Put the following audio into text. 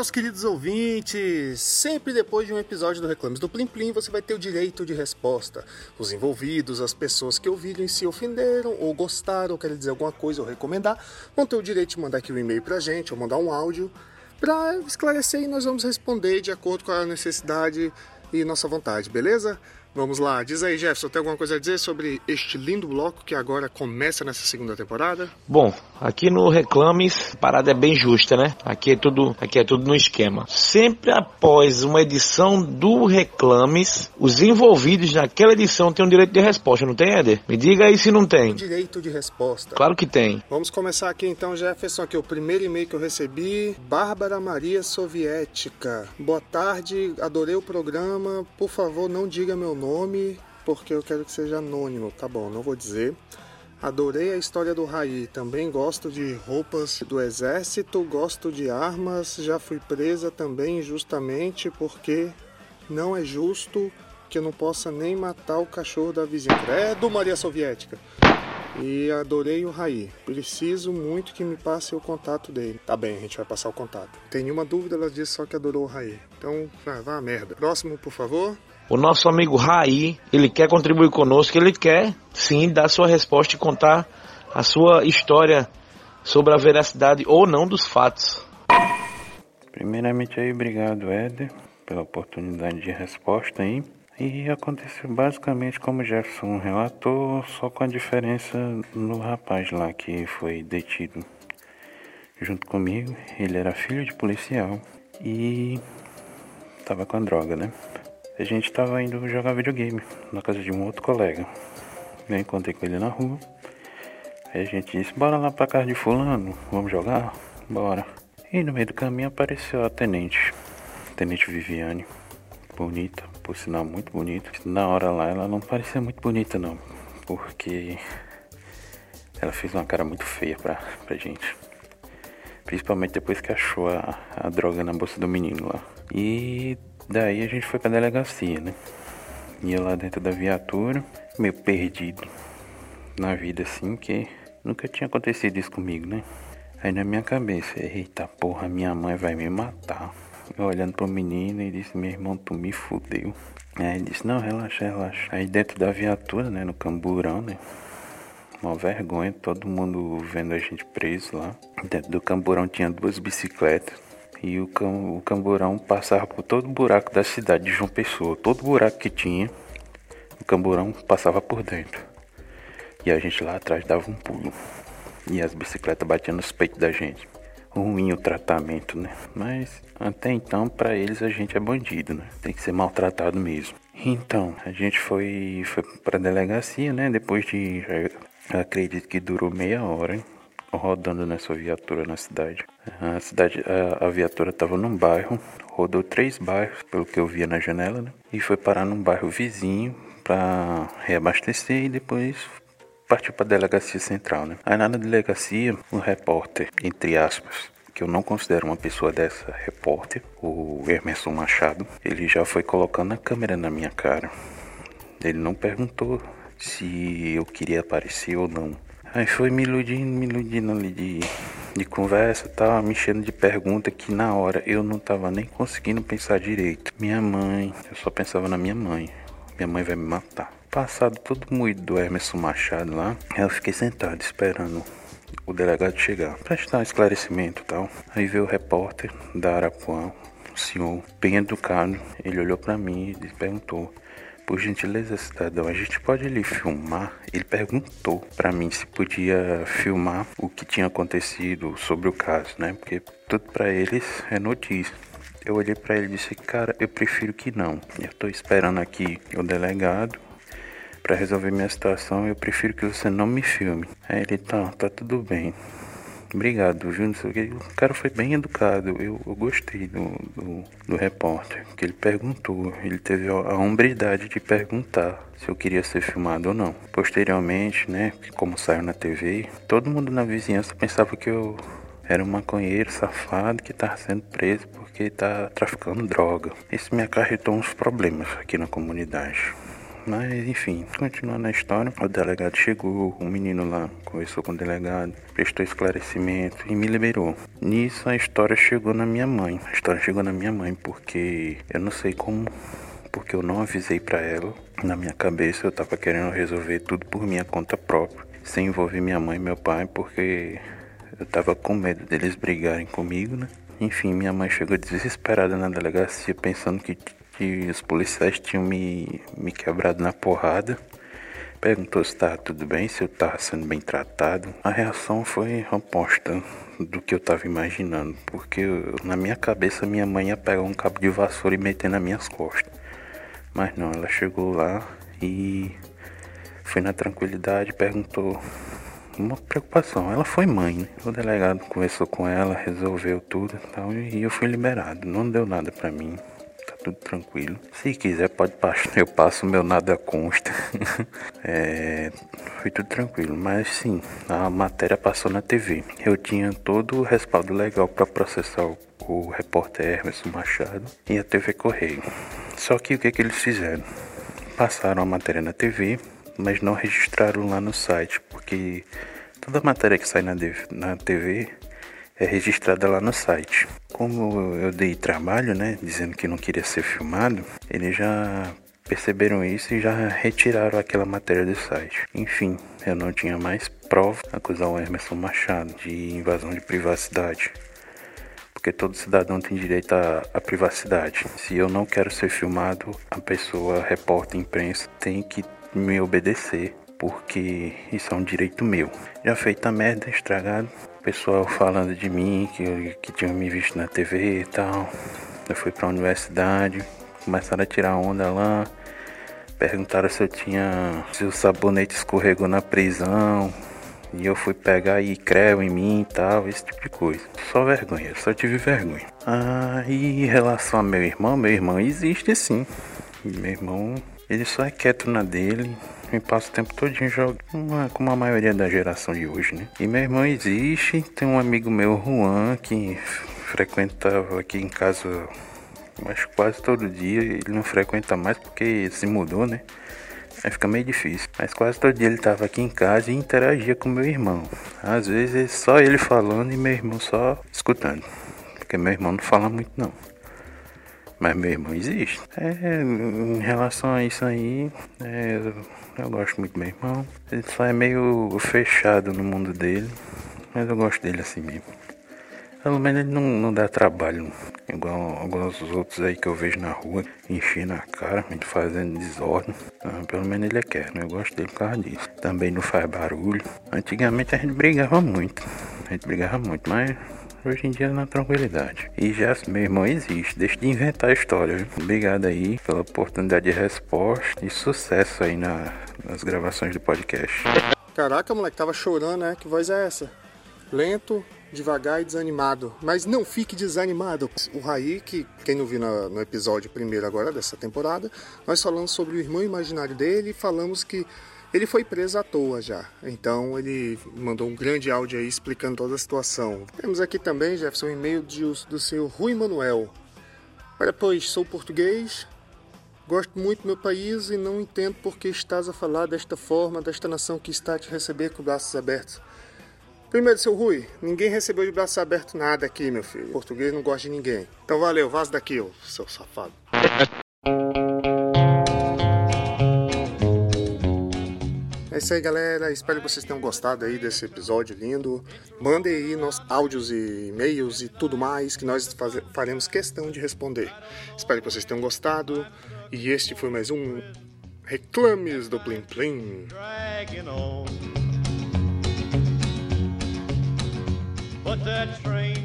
meus queridos ouvintes! Sempre depois de um episódio do Reclames do Plim Plim, você vai ter o direito de resposta. Os envolvidos, as pessoas que ouviram e se ofenderam, ou gostaram, ou querem dizer alguma coisa, ou recomendar, vão ter o direito de mandar aqui um e-mail pra gente, ou mandar um áudio, pra esclarecer e nós vamos responder de acordo com a necessidade e nossa vontade, beleza? Vamos lá, diz aí, Jefferson, tem alguma coisa a dizer sobre este lindo bloco que agora começa nessa segunda temporada? Bom, aqui no Reclames, a parada é bem justa, né? Aqui é tudo, aqui é tudo no esquema. Sempre após uma edição do Reclames, os envolvidos naquela edição têm um direito de resposta, não tem, Éder? Me diga aí se não tem. Direito de resposta. Claro que tem. Vamos começar aqui então, Jefferson, aqui o primeiro e-mail que eu recebi, Bárbara Maria Soviética. Boa tarde, adorei o programa. Por favor, não diga meu nome porque eu quero que seja anônimo. Tá bom, não vou dizer. Adorei a história do Raí. Também gosto de roupas do exército, gosto de armas. Já fui presa também injustamente porque não é justo que eu não possa nem matar o cachorro da vizinha. Credo, Maria Soviética. E adorei o Raí. Preciso muito que me passe o contato dele. Tá bem, a gente vai passar o contato. Tem nenhuma dúvida, ela disse só que adorou o Raí. Então, ah, vá a merda. Próximo, por favor. O nosso amigo Raí, ele quer contribuir conosco, ele quer sim dar sua resposta e contar a sua história sobre a veracidade ou não dos fatos. Primeiramente aí, obrigado Éder pela oportunidade de resposta aí. E aconteceu basicamente como Jefferson relatou, só com a diferença no rapaz lá que foi detido junto comigo. Ele era filho de policial e tava com a droga, né? A gente tava indo jogar videogame na casa de um outro colega. Eu encontrei com ele na rua. Aí a gente disse, bora lá pra casa de fulano, vamos jogar? Bora. E no meio do caminho apareceu a tenente. Tenente Viviane. Bonita, por sinal muito bonita. Na hora lá ela não parecia muito bonita não. Porque ela fez uma cara muito feia pra, pra gente. Principalmente depois que achou a, a droga na bolsa do menino lá. E Daí a gente foi pra delegacia, né? Ia lá dentro da viatura, meio perdido na vida assim, que nunca tinha acontecido isso comigo, né? Aí na minha cabeça, eita porra, minha mãe vai me matar. Eu olhando pro menino e disse, meu irmão, tu me fudeu. Aí ele disse, não, relaxa, relaxa. Aí dentro da viatura, né, no camburão, né? Uma vergonha, todo mundo vendo a gente preso lá. Dentro do camburão tinha duas bicicletas e o, cam, o camburão passava por todo buraco da cidade de João Pessoa. Todo buraco que tinha, o camburão passava por dentro. E a gente lá atrás dava um pulo. E as bicicletas batiam nos peitos da gente. Ruim o tratamento, né? Mas até então, para eles, a gente é bandido, né? Tem que ser maltratado mesmo. Então, a gente foi, foi pra delegacia, né? Depois de. Acredito que durou meia hora, hein? Rodando nessa viatura na cidade. A cidade, a, a viatura estava num bairro, rodou três bairros, pelo que eu via na janela, né? E foi parar num bairro vizinho para reabastecer e depois partiu para a delegacia central, né? Aí na delegacia, o repórter, entre aspas, que eu não considero uma pessoa dessa, repórter, o Emerson Machado, ele já foi colocando a câmera na minha cara. Ele não perguntou se eu queria aparecer ou não. Aí foi me iludindo, me iludindo ali de, de conversa e tal, me enchendo de pergunta que na hora eu não tava nem conseguindo pensar direito. Minha mãe, eu só pensava na minha mãe. Minha mãe vai me matar. Passado todo moído do Emerson Machado lá, eu fiquei sentado esperando o delegado chegar, prestar esclarecimento e tal. Aí veio o repórter da Arapuã, um senhor bem educado. Ele olhou para mim e perguntou: por gentileza, cidadão, a gente pode lhe filmar? Ele perguntou para mim se podia filmar o que tinha acontecido sobre o caso, né? Porque tudo para eles é notícia. Eu olhei para ele e disse: "Cara, eu prefiro que não. Eu tô esperando aqui o delegado para resolver minha situação. Eu prefiro que você não me filme." Aí ele: "Tá, tá tudo bem." Obrigado, Júnior. O cara foi bem educado. Eu, eu gostei do, do, do, repórter. Que ele perguntou. Ele teve a hombridade de perguntar se eu queria ser filmado ou não. Posteriormente, né? Como saiu na TV, todo mundo na vizinhança pensava que eu era um maconheiro safado que estava sendo preso porque está traficando droga. Isso me acarretou uns problemas aqui na comunidade. Mas enfim, continuando a história, o delegado chegou, o menino lá conversou com o delegado, prestou esclarecimento e me liberou. Nisso a história chegou na minha mãe. A história chegou na minha mãe porque eu não sei como, porque eu não avisei para ela. Na minha cabeça eu tava querendo resolver tudo por minha conta própria, sem envolver minha mãe e meu pai, porque eu tava com medo deles brigarem comigo, né? Enfim, minha mãe chegou desesperada na delegacia, pensando que, que os policiais tinham me, me quebrado na porrada. Perguntou se estava tudo bem, se eu estava sendo bem tratado. A reação foi oposta do que eu estava imaginando, porque na minha cabeça minha mãe ia pegar um cabo de vassoura e meter nas minhas costas. Mas não, ela chegou lá e foi na tranquilidade, perguntou uma preocupação. Ela foi mãe, né? O delegado conversou com ela, resolveu tudo e tal, e eu fui liberado. Não deu nada para mim. Tudo tranquilo. Se quiser, pode passar. Eu passo meu nada consta. é, foi tudo tranquilo. Mas sim, a matéria passou na TV. Eu tinha todo o respaldo legal para processar o, o repórter Hermes Machado e a TV Correio. Só que o que, que eles fizeram? Passaram a matéria na TV, mas não registraram lá no site, porque toda matéria que sai na, na TV é registrada lá no site. Como eu dei trabalho, né, dizendo que não queria ser filmado, eles já perceberam isso e já retiraram aquela matéria do site. Enfim, eu não tinha mais prova acusar o Emerson Machado de invasão de privacidade. Porque todo cidadão tem direito à, à privacidade. Se eu não quero ser filmado, a pessoa, repórter, imprensa, tem que me obedecer, porque isso é um direito meu. Já feita merda, estragado, pessoal falando de mim, que, que tinham me visto na TV e tal. Eu fui pra universidade, começaram a tirar onda lá, perguntaram se eu tinha. se o sabonete escorregou na prisão. E eu fui pegar e creu em mim e tal, esse tipo de coisa. Só vergonha, só tive vergonha. Ah, e em relação a meu irmão, meu irmão existe sim. Meu irmão ele só é quieto na dele e passa o tempo todo jogando, como a maioria da geração de hoje, né? E meu irmão existe, tem um amigo meu, Juan, que frequentava aqui em casa acho quase todo dia. Ele não frequenta mais porque se mudou, né? Aí fica meio difícil. Mas quase todo dia ele tava aqui em casa e interagia com meu irmão. Às vezes só ele falando e meu irmão só escutando. Porque meu irmão não fala muito não. Mas meu irmão existe. É, em relação a isso aí, é, eu gosto muito do meu irmão. Ele só é meio fechado no mundo dele, mas eu gosto dele assim mesmo. Pelo menos ele não, não dá trabalho, igual alguns outros aí que eu vejo na rua, enchendo a cara, fazendo desordem. Ah, pelo menos ele é quieto, eu gosto dele por causa disso. Também não faz barulho. Antigamente a gente brigava muito, a gente brigava muito, mas hoje em dia na tranquilidade. E já meu irmão existe, deixa de inventar história. Obrigado aí pela oportunidade de resposta e sucesso aí na, nas gravações do podcast. Caraca, moleque, tava chorando, né? Que voz é essa? Lento, devagar e desanimado. Mas não fique desanimado. O Raí, que quem não viu no, no episódio primeiro agora dessa temporada, nós falamos sobre o irmão imaginário dele e falamos que ele foi preso à toa já, então ele mandou um grande áudio aí explicando toda a situação. Temos aqui também, Jefferson, um e-mail do senhor Rui Manuel. Olha, pois, sou português, gosto muito do meu país e não entendo por que estás a falar desta forma, desta nação que está a te receber com braços abertos. Primeiro, seu Rui, ninguém recebeu de braços abertos nada aqui, meu filho. Português não gosta de ninguém. Então valeu, vaza daqui, ô, seu safado. isso aí, galera. Espero que vocês tenham gostado aí desse episódio lindo. Mandem aí nossos áudios e e-mails e tudo mais que nós faremos questão de responder. Espero que vocês tenham gostado. E este foi mais um Reclames do Plim Plim. But that train